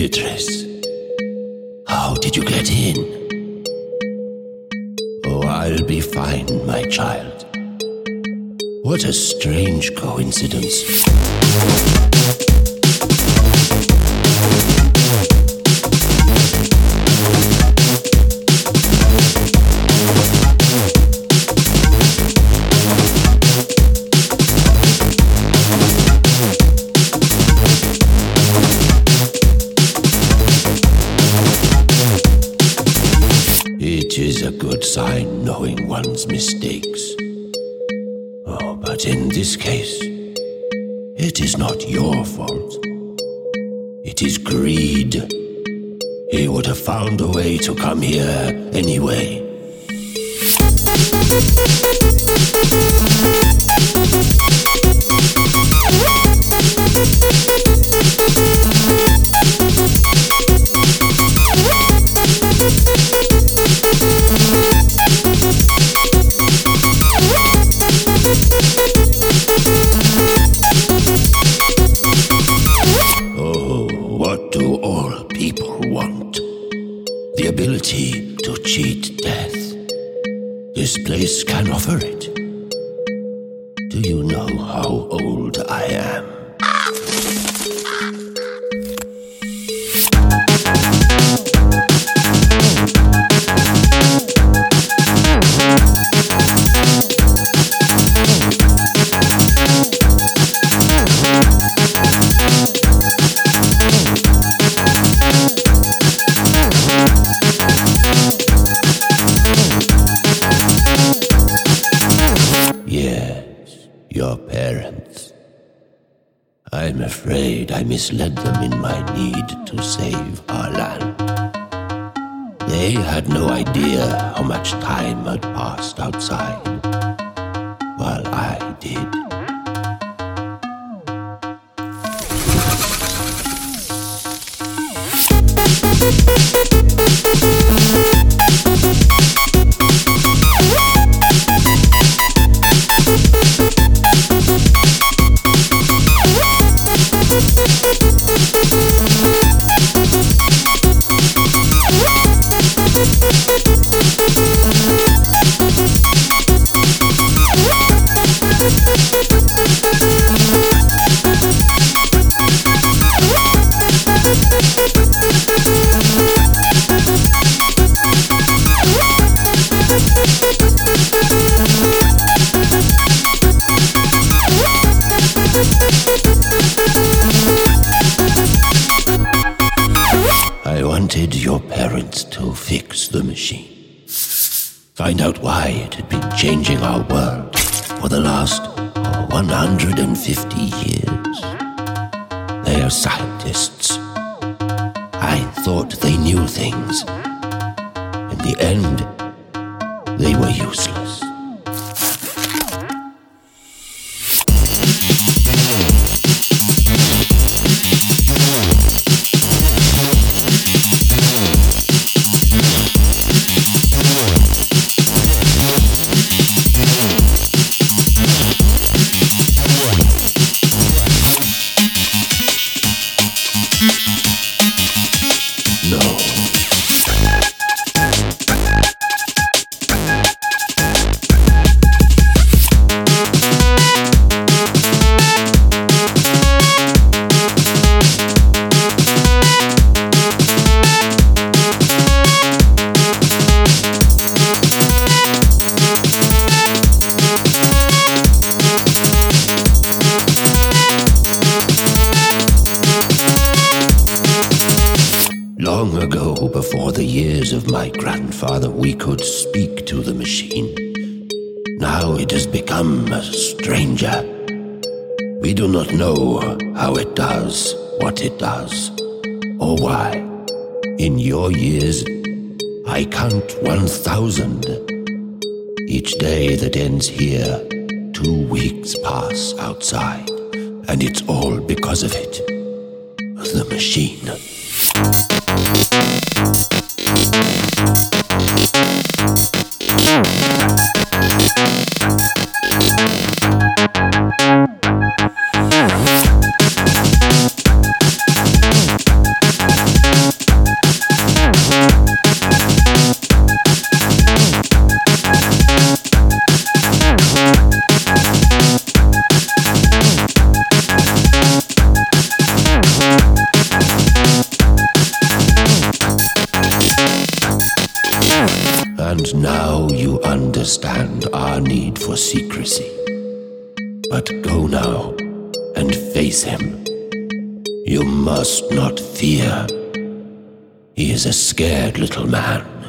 Beatrice, how did you get in? Oh, I'll be fine, my child. What a strange coincidence. One's mistakes. Oh, but in this case, it is not your fault. It is greed. He would have found a way to come here anyway. This place can offer it. Your parents. I'm afraid I misled them in my need to save our land. They had no idea how much time had passed outside, while I did. To fix the machine. Find out why it had been changing our world for the last oh, 150 years. They are scientists. I thought they knew things. In the end, they were useless. Before the years of my grandfather, we could speak to the machine. Now it has become a stranger. We do not know how it does what it does, or why. In your years, I count 1,000. Each day that ends here, two weeks pass outside, and it's all because of it. The machine. Thank And now you understand our need for secrecy. But go now and face him. You must not fear. He is a scared little man.